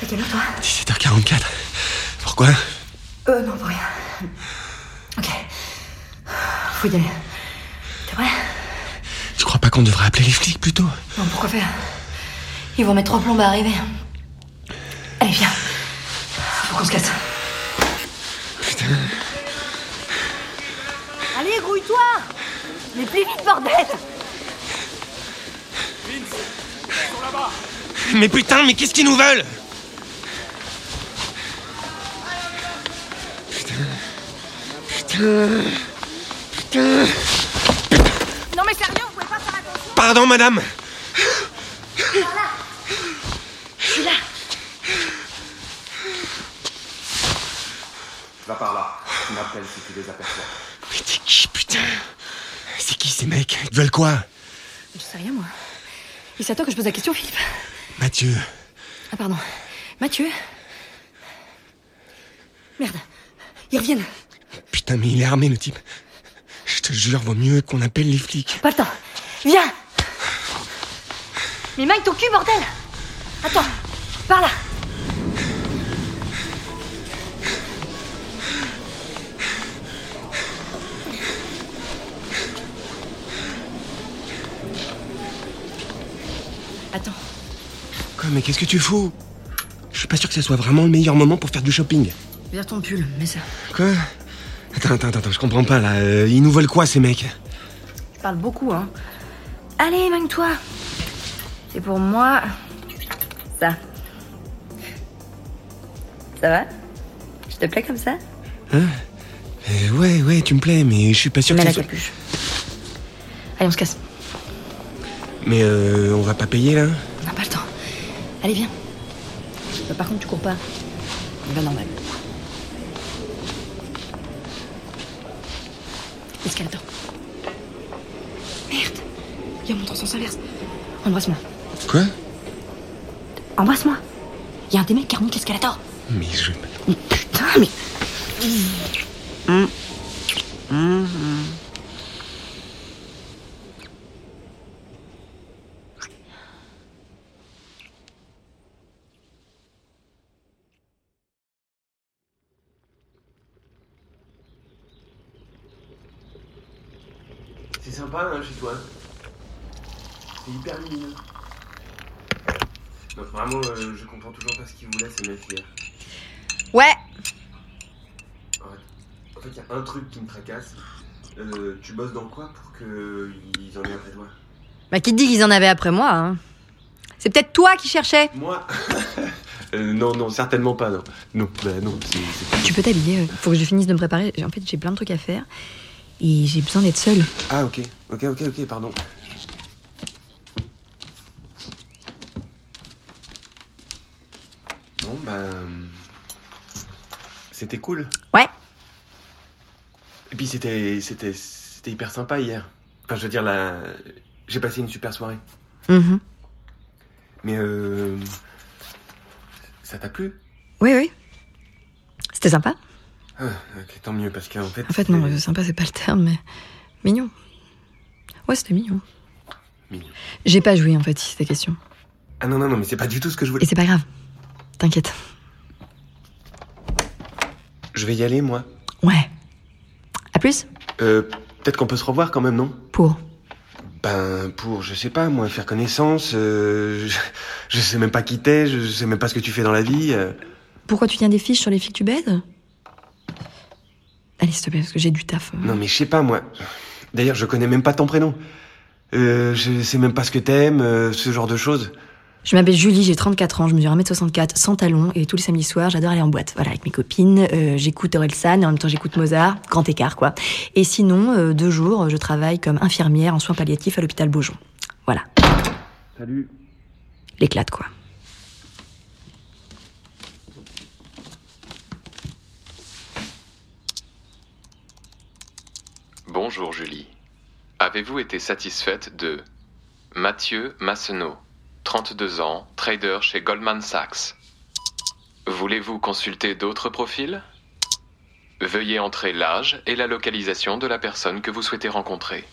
T'as quelle heure toi? 17h44. Pourquoi? Euh non pour rien. Ok. Faut y aller. T'es prêt? Tu crois pas qu'on devrait appeler les flics plutôt? Non pourquoi faire? Ils vont mettre trois plombes à arriver. Allez viens. Faut qu'on se casse. Putain. Allez grouille-toi Mais plus vite bordel Mais putain, mais qu'est-ce qu'ils nous veulent Putain. Putain. Putain. Non mais sérieux, vous pouvez pas faire attention Pardon, madame. Je suis là Va par là. Tu m'appelles si tu les aperçois. Mais t'es qui, putain C'est qui ces mecs Ils veulent quoi Je sais rien moi. Et c'est à toi que je pose la question Philippe. Mathieu. Ah pardon. Mathieu Merde. Ils reviennent. Putain, mais il est armé, le type. Je te jure, vaut mieux qu'on appelle les flics. Pas le temps. Viens Mais maille ton cul, bordel Attends, par là mais qu'est-ce que tu fous? Je suis pas sûr que ce soit vraiment le meilleur moment pour faire du shopping. vire ton pull, mets ça. Quoi? Attends, attends, attends, je comprends pas là. Euh, ils nous veulent quoi, ces mecs? Tu parles beaucoup, hein. Allez, magne-toi C'est pour moi... Ça. Ça va? Je te plais comme ça? Euh, Ouais, ouais, tu me plais, mais je suis pas sûr Mets que la ce soit... capuche. Allez, on se casse. Mais euh, on va pas payer là? On n'a pas le temps. Allez, viens. Bah, par contre, tu cours pas. Va normal. Escalator. Merde. Il monte en sens inverse. Embrasse-moi. Quoi? Embrasse-moi. Il y a un des mecs qui remonte l'escalator. Mais je... Putain, mais. C'est sympa, hein, chez toi. C'est hyper lumineux. Donc vraiment, euh, je comprends toujours pas ce qu'ils voulaient, ces mecs hier. Ouais. En fait, il y a un truc qui me tracasse. Euh, tu bosses dans quoi pour qu'ils en aient après toi? Bah, qui te dit qu'ils en avaient après moi, hein? C'est peut-être toi qui cherchais. Moi? Euh, Non, non, certainement pas, non. Non, bah non, c'est... c'est- Tu peux t'habiller. euh, Faut que je finisse de me préparer. En fait, j'ai plein de trucs à faire. Et j'ai besoin d'être seule. Ah, ok, ok, ok, ok, pardon. Bon, bah... C'était cool. Ouais. Et puis c'était c'était c'était hyper sympa hier. Enfin, je veux dire là, j'ai passé une super soirée. Mhm. Mais euh, ça t'a plu? Oui, oui. C'était sympa. Ah, Tant mieux parce qu'en fait. En fait, non, euh, sympa, c'est pas le terme, mais mignon. Ouais, c'était mignon. mignon. J'ai pas joué, en fait, si c'était question. Ah non non non, mais c'est pas du tout ce que je Et voulais. c'est pas grave. T'inquiète. Je vais y aller moi. Ouais. À plus Euh, peut-être qu'on peut se revoir quand même, non? Pour. Ben pour, je sais pas moi, faire connaissance. euh, je, je sais même pas qui t'es, je sais même pas ce que tu fais dans la vie. euh. Pourquoi tu tiens des fiches sur les filles que tu baises? Allez, s'il te plaît, parce que j'ai du taf. Non mais je sais pas moi. D'ailleurs, je connais même pas ton prénom. Euh, je sais même pas ce que t'aimes, euh, ce genre de choses. Je m'appelle Julie, j'ai 34 ans, je mesure 1m64, sans talons, et tous les samedis soirs, j'adore aller en boîte. Voilà, avec mes copines, euh, j'écoute Orelsan, et en même temps j'écoute Mozart, grand écart quoi. Et sinon, euh, deux jours, je travaille comme infirmière en soins palliatifs à l'hôpital Beaujon. Voilà. Salut. L'éclate quoi. Bonjour Julie. Avez-vous été satisfaite de Mathieu Massenot, 32 ans, trader chez Goldman Sachs? Voulez-vous consulter d'autres profils? Veuillez entrer l'âge et la localisation de la personne que vous souhaitez rencontrer.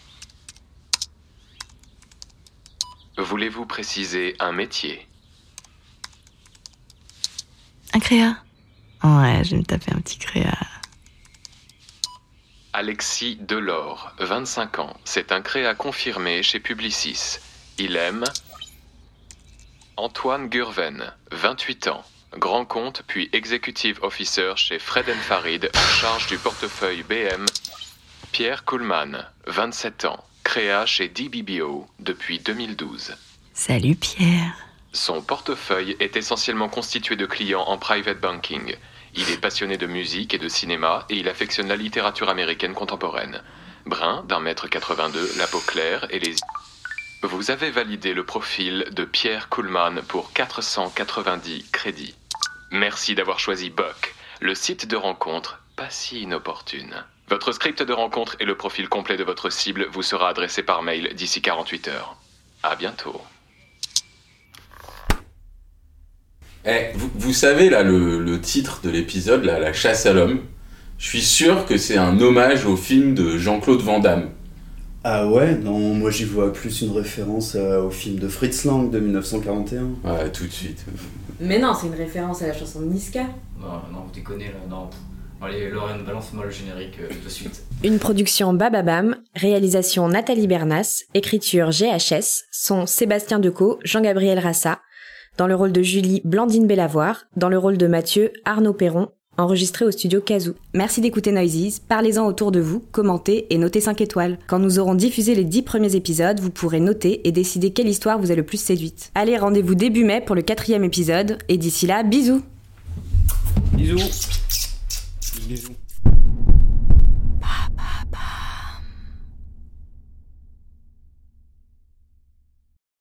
Voulez-vous préciser un métier? Un créa Ouais, je vais me taper un petit créa. Alexis Delors, 25 ans. C'est un créa confirmé chez Publicis. Il aime. Antoine Gurven, 28 ans. Grand compte puis executive officer chez Fred Farid en charge du portefeuille BM. Pierre Kuhlmann, 27 ans. Créa chez DBBO depuis 2012. Salut Pierre. Son portefeuille est essentiellement constitué de clients en private banking. Il est passionné de musique et de cinéma et il affectionne la littérature américaine contemporaine. Brun, d'un mètre 82, la peau claire et les... Vous avez validé le profil de Pierre Kuhlmann pour 490 crédits. Merci d'avoir choisi Buck, le site de rencontre pas si inopportune. Votre script de rencontre et le profil complet de votre cible vous sera adressé par mail d'ici 48 heures. À bientôt. Eh, vous, vous savez, là, le, le titre de l'épisode, là, La chasse à l'homme, je suis sûr que c'est un hommage au film de Jean-Claude Van Damme. Ah ouais Non, moi j'y vois plus une référence euh, au film de Fritz Lang de 1941. Ouais, tout de suite. Mais non, c'est une référence à la chanson de Niska. Non, non, vous déconnez là, non. Allez, Lorraine, balance-moi le générique euh, de suite. Une production Bababam, réalisation Nathalie Bernas, écriture GHS, son Sébastien Decaux, Jean-Gabriel Rassa, dans le rôle de Julie, Blandine Bellavoir, dans le rôle de Mathieu, Arnaud Perron, enregistré au studio Kazoo. Merci d'écouter Noises, parlez-en autour de vous, commentez et notez 5 étoiles. Quand nous aurons diffusé les 10 premiers épisodes, vous pourrez noter et décider quelle histoire vous a le plus séduite. Allez, rendez-vous début mai pour le quatrième épisode, et d'ici là, bisous Bisous